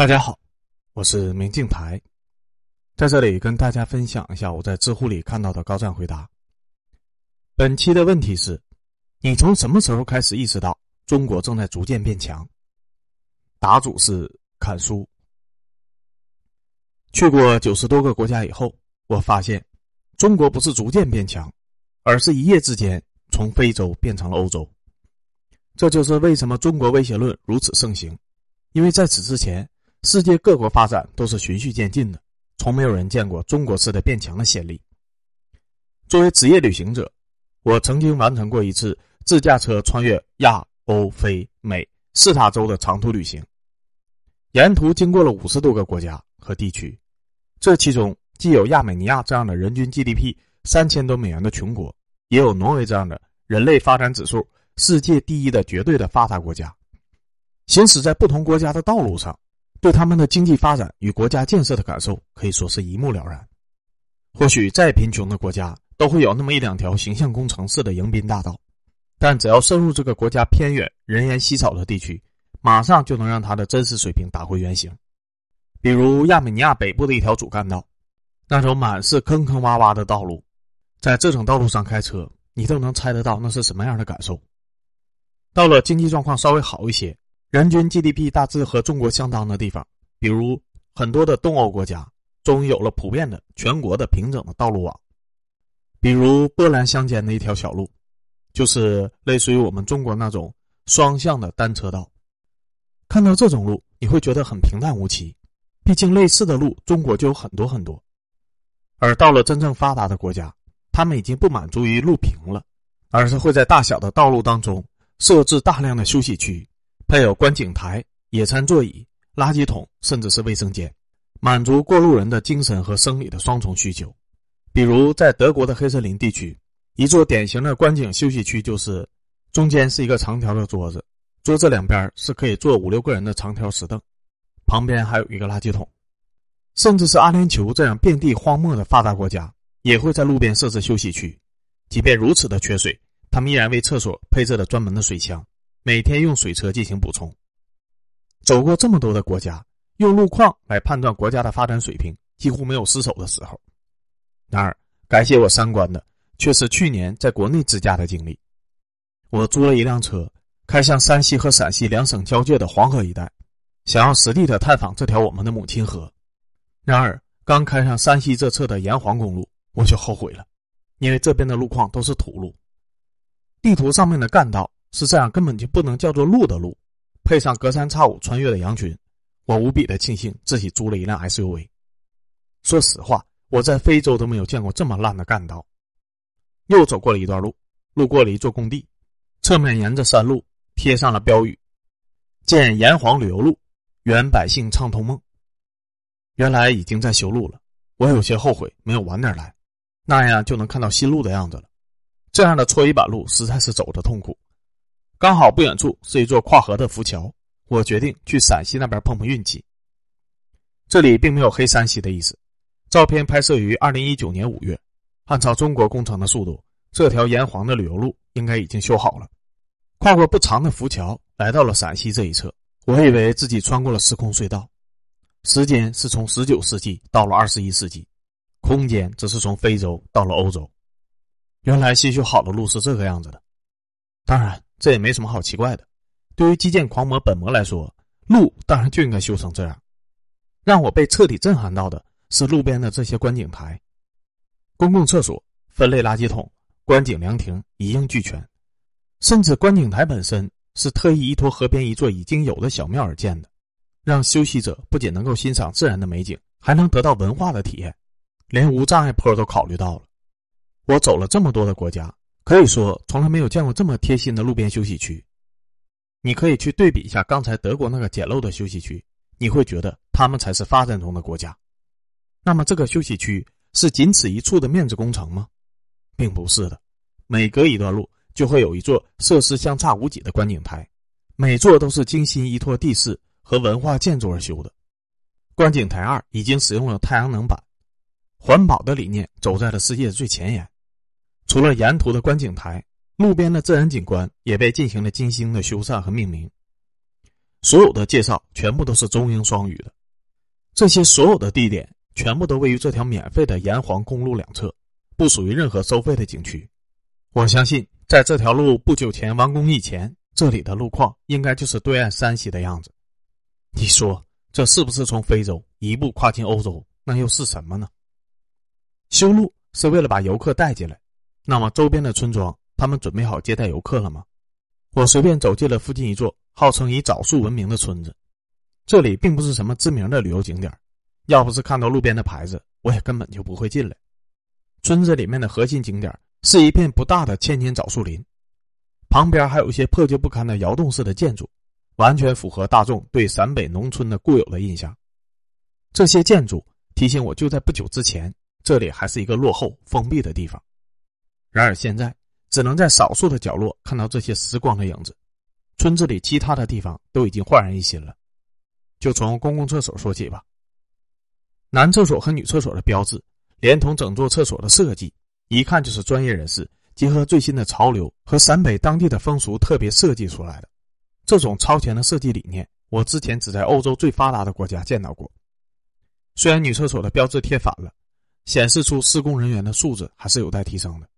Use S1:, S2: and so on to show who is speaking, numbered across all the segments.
S1: 大家好，我是明镜台，在这里跟大家分享一下我在知乎里看到的高赞回答。本期的问题是：你从什么时候开始意识到中国正在逐渐变强？答主是砍叔。去过九十多个国家以后，我发现中国不是逐渐变强，而是一夜之间从非洲变成了欧洲。这就是为什么中国威胁论如此盛行，因为在此之前。世界各国发展都是循序渐进的，从没有人见过中国式的变强的先例。作为职业旅行者，我曾经完成过一次自驾车穿越亚欧非美四大洲的长途旅行，沿途经过了五十多个国家和地区，这其中既有亚美尼亚这样的人均 GDP 三千多美元的穷国，也有挪威这样的人类发展指数世界第一的绝对的发达国家。行驶在不同国家的道路上。对他们的经济发展与国家建设的感受可以说是一目了然。或许再贫穷的国家都会有那么一两条形象工程式的迎宾大道，但只要深入这个国家偏远、人烟稀少的地区，马上就能让它的真实水平打回原形。比如亚美尼亚北部的一条主干道，那种满是坑坑洼洼的道路，在这种道路上开车，你都能猜得到那是什么样的感受。到了经济状况稍微好一些。人均 GDP 大致和中国相当的地方，比如很多的东欧国家，终于有了普遍的全国的平整的道路网。比如波兰乡间的一条小路，就是类似于我们中国那种双向的单车道。看到这种路，你会觉得很平淡无奇，毕竟类似的路中国就有很多很多。而到了真正发达的国家，他们已经不满足于路平了，而是会在大小的道路当中设置大量的休息区。配有观景台、野餐座椅、垃圾桶，甚至是卫生间，满足过路人的精神和生理的双重需求。比如在德国的黑森林地区，一座典型的观景休息区就是，中间是一个长条的桌子，桌子两边是可以坐五六个人的长条石凳，旁边还有一个垃圾桶。甚至是阿联酋这样遍地荒漠的发达国家，也会在路边设置休息区。即便如此的缺水，他们依然为厕所配置了专门的水箱。每天用水车进行补充。走过这么多的国家，用路况来判断国家的发展水平，几乎没有失手的时候。然而，改写我三观的却是去年在国内自驾的经历。我租了一辆车，开向山西和陕西两省交界的黄河一带，想要实地的探访这条我们的母亲河。然而，刚开上山西这侧的沿黄公路，我就后悔了，因为这边的路况都是土路，地图上面的干道。是这样，根本就不能叫做路的路，配上隔三差五穿越的羊群，我无比的庆幸自己租了一辆 SUV。说实话，我在非洲都没有见过这么烂的干道。又走过了一段路，路过了一座工地，侧面沿着山路贴上了标语：“建炎黄旅游路，圆百姓畅通梦。”原来已经在修路了，我有些后悔没有晚点来，那样就能看到新路的样子了。这样的搓衣板路实在是走着痛苦。刚好不远处是一座跨河的浮桥，我决定去陕西那边碰碰运气。这里并没有黑山西的意思。照片拍摄于二零一九年五月，按照中国工程的速度，这条沿黄的旅游路应该已经修好了。跨过不长的浮桥，来到了陕西这一侧，我以为自己穿过了时空隧道，时间是从十九世纪到了二十一世纪，空间则是从非洲到了欧洲。原来新修好的路是这个样子的，当然。这也没什么好奇怪的，对于基建狂魔本魔来说，路当然就应该修成这样。让我被彻底震撼到的是路边的这些观景台、公共厕所、分类垃圾桶、观景凉亭一应俱全，甚至观景台本身是特意依托河边一座已经有的小庙而建的，让休息者不仅能够欣赏自然的美景，还能得到文化的体验，连无障碍坡都考虑到了。我走了这么多的国家。可以说，从来没有见过这么贴心的路边休息区。你可以去对比一下刚才德国那个简陋的休息区，你会觉得他们才是发展中的国家。那么，这个休息区是仅此一处的面子工程吗？并不是的，每隔一段路就会有一座设施相差无几的观景台，每座都是精心依托地势和文化建筑而修的。观景台二已经使用了太阳能板，环保的理念走在了世界最前沿。除了沿途的观景台，路边的自然景观也被进行了精心的修缮和命名。所有的介绍全部都是中英双语的。这些所有的地点全部都位于这条免费的沿黄公路两侧，不属于任何收费的景区。我相信，在这条路不久前完工以前，这里的路况应该就是对岸山西的样子。你说，这是不是从非洲一步跨进欧洲？那又是什么呢？修路是为了把游客带进来，那么周边的村庄，他们准备好接待游客了吗？我随便走进了附近一座号称以枣树闻名的村子，这里并不是什么知名的旅游景点，要不是看到路边的牌子，我也根本就不会进来。村子里面的核心景点是一片不大的千年枣树林，旁边还有一些破旧不堪的窑洞式的建筑，完全符合大众对陕北农村的固有的印象。这些建筑提醒我，就在不久之前，这里还是一个落后封闭的地方。然而现在，只能在少数的角落看到这些时光的影子。村子里其他的地方都已经焕然一新了。就从公共厕所说起吧。男厕所和女厕所的标志，连同整座厕所的设计，一看就是专业人士结合最新的潮流和陕北当地的风俗特别设计出来的。这种超前的设计理念，我之前只在欧洲最发达的国家见到过。虽然女厕所的标志贴反了，显示出施工人员的素质还是有待提升的。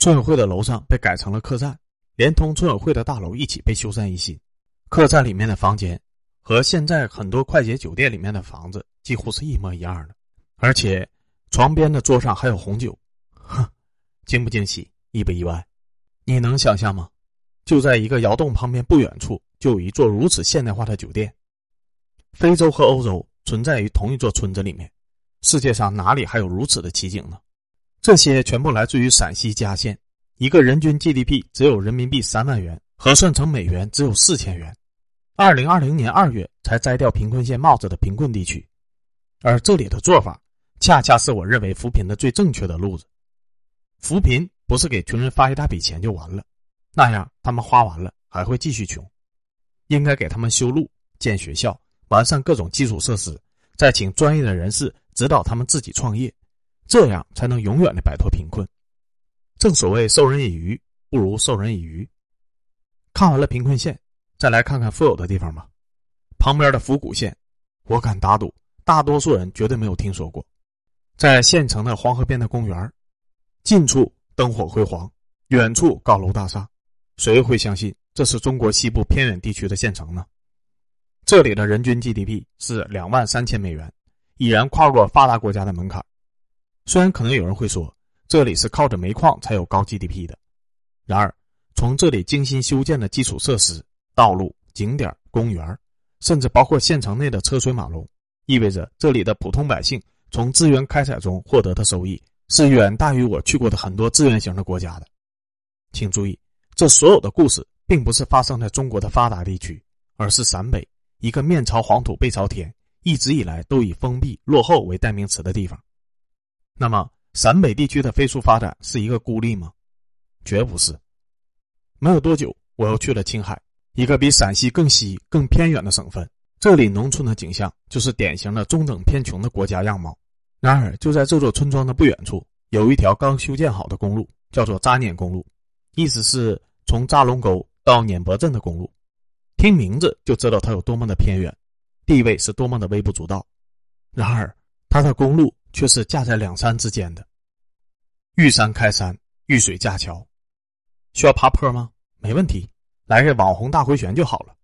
S1: 村委会的楼上被改成了客栈，连同村委会的大楼一起被修缮一新。客栈里面的房间和现在很多快捷酒店里面的房子几乎是一模一样的，而且床边的桌上还有红酒。哼，惊不惊喜，意不意外？你能想象吗？就在一个窑洞旁边不远处，就有一座如此现代化的酒店。非洲和欧洲。存在于同一座村子里面，世界上哪里还有如此的奇景呢？这些全部来自于陕西嘉县，一个人均 GDP 只有人民币三万元，核算成美元只有四千元。二零二零年二月才摘掉贫困县帽子的贫困地区，而这里的做法，恰恰是我认为扶贫的最正确的路子。扶贫不是给穷人发一大笔钱就完了，那样他们花完了还会继续穷，应该给他们修路、建学校。完善各种基础设施，再请专业的人士指导他们自己创业，这样才能永远的摆脱贫困。正所谓授人以鱼，不如授人以渔。看完了贫困县，再来看看富有的地方吧。旁边的府谷县，我敢打赌，大多数人绝对没有听说过。在县城的黄河边的公园，近处灯火辉煌，远处高楼大厦，谁会相信这是中国西部偏远地区的县城呢？这里的人均 GDP 是两万三千美元，已然跨过发达国家的门槛。虽然可能有人会说，这里是靠着煤矿才有高 GDP 的，然而从这里精心修建的基础设施、道路、景点、公园，甚至包括县城内的车水马龙，意味着这里的普通百姓从资源开采中获得的收益是远大于我去过的很多资源型的国家的。请注意，这所有的故事并不是发生在中国的发达地区，而是陕北。一个面朝黄土背朝天，一直以来都以封闭落后为代名词的地方。那么，陕北地区的飞速发展是一个孤立吗？绝不是。没有多久，我又去了青海，一个比陕西更西、更偏远的省份。这里农村的景象就是典型的中等偏穷的国家样貌。然而，就在这座村庄的不远处，有一条刚修建好的公路，叫做扎碾公路，意思是从扎龙沟到碾伯镇的公路。听名字就知道它有多么的偏远，地位是多么的微不足道。然而，它的公路却是架在两山之间的。遇山开山，遇水架桥，需要爬坡吗？没问题，来个网红大回旋就好了。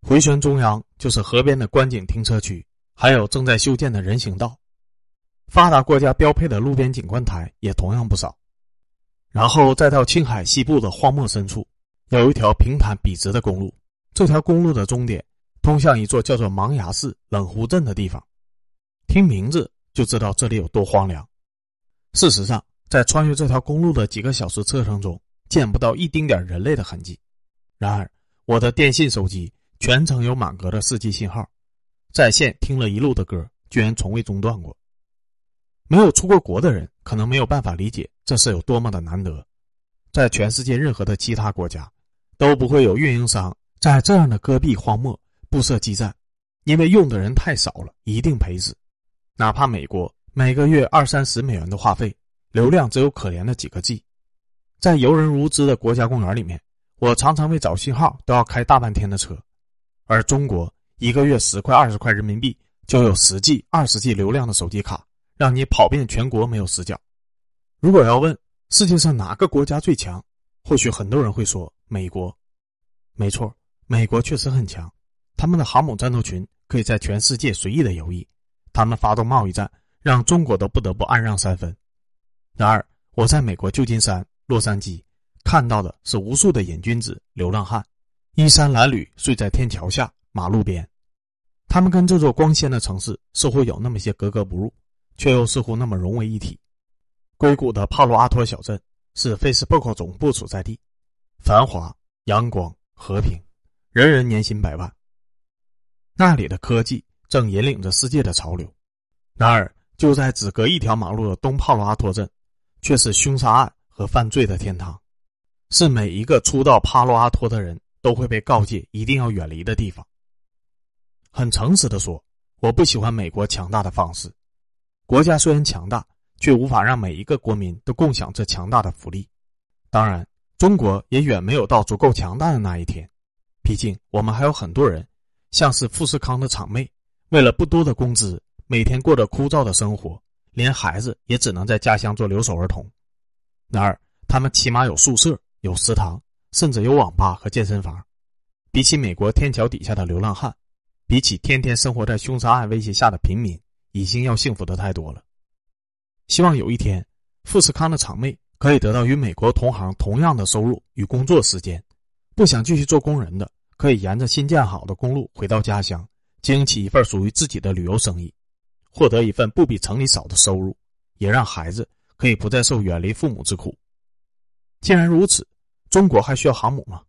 S1: 回旋中央就是河边的观景停车区，还有正在修建的人行道。发达国家标配的路边景观台也同样不少。然后再到青海西部的荒漠深处，有一条平坦笔直的公路。这条公路的终点通向一座叫做芒崖市冷湖镇的地方，听名字就知道这里有多荒凉。事实上，在穿越这条公路的几个小时车程中，见不到一丁点人类的痕迹。然而，我的电信手机全程有满格的 4G 信号，在线听了一路的歌，居然从未中断过。没有出过国的人可能没有办法理解这是有多么的难得，在全世界任何的其他国家都不会有运营商。在这样的戈壁荒漠布设基站，因为用的人太少了，一定赔死。哪怕美国每个月二三十美元的话费，流量只有可怜的几个 G。在游人如织的国家公园里面，我常常为找信号都要开大半天的车。而中国一个月十块二十块人民币就有十 G、二十 G 流量的手机卡，让你跑遍全国没有死角。如果要问世界上哪个国家最强，或许很多人会说美国。没错，美国确实很强，他们的航母战斗群可以在全世界随意的游弋，他们发动贸易战，让中国都不得不安让三分。然而，我在美国旧金山、洛杉矶看到的是无数的瘾君子、流浪汉，衣衫褴褛睡在天桥下、马路边。他们跟这座光鲜的城市似乎有那么些格格不入，却又似乎那么融为一体。硅谷的帕洛阿托小镇是 Facebook 总部所在地，繁华、阳光、和平，人人年薪百万。那里的科技正引领着世界的潮流。然而，就在只隔一条马路的东帕洛阿托镇。却是凶杀案和犯罪的天堂，是每一个初到帕洛阿托的人都会被告诫一定要远离的地方。很诚实的说，我不喜欢美国强大的方式。国家虽然强大，却无法让每一个国民都共享这强大的福利。当然，中国也远没有到足够强大的那一天。毕竟，我们还有很多人，像是富士康的厂妹，为了不多的工资，每天过着枯燥的生活。连孩子也只能在家乡做留守儿童，然而他们起码有宿舍、有食堂，甚至有网吧和健身房。比起美国天桥底下的流浪汉，比起天天生活在凶杀案威胁下的平民，已经要幸福的太多了。希望有一天，富士康的厂妹可以得到与美国同行同样的收入与工作时间。不想继续做工人的，可以沿着新建好的公路回到家乡，经营起一份属于自己的旅游生意。获得一份不比城里少的收入，也让孩子可以不再受远离父母之苦。既然如此，中国还需要航母吗？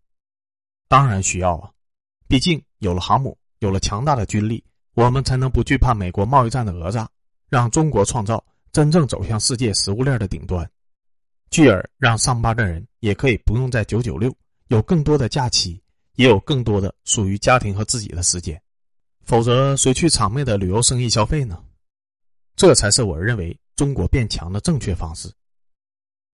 S1: 当然需要啊！毕竟有了航母，有了强大的军力，我们才能不惧怕美国贸易战的讹诈，让中国创造真正走向世界食物链的顶端，继而让上班的人也可以不用再九九六，有更多的假期，也有更多的属于家庭和自己的时间。否则，谁去场内的旅游生意消费呢？这才是我认为中国变强的正确方式。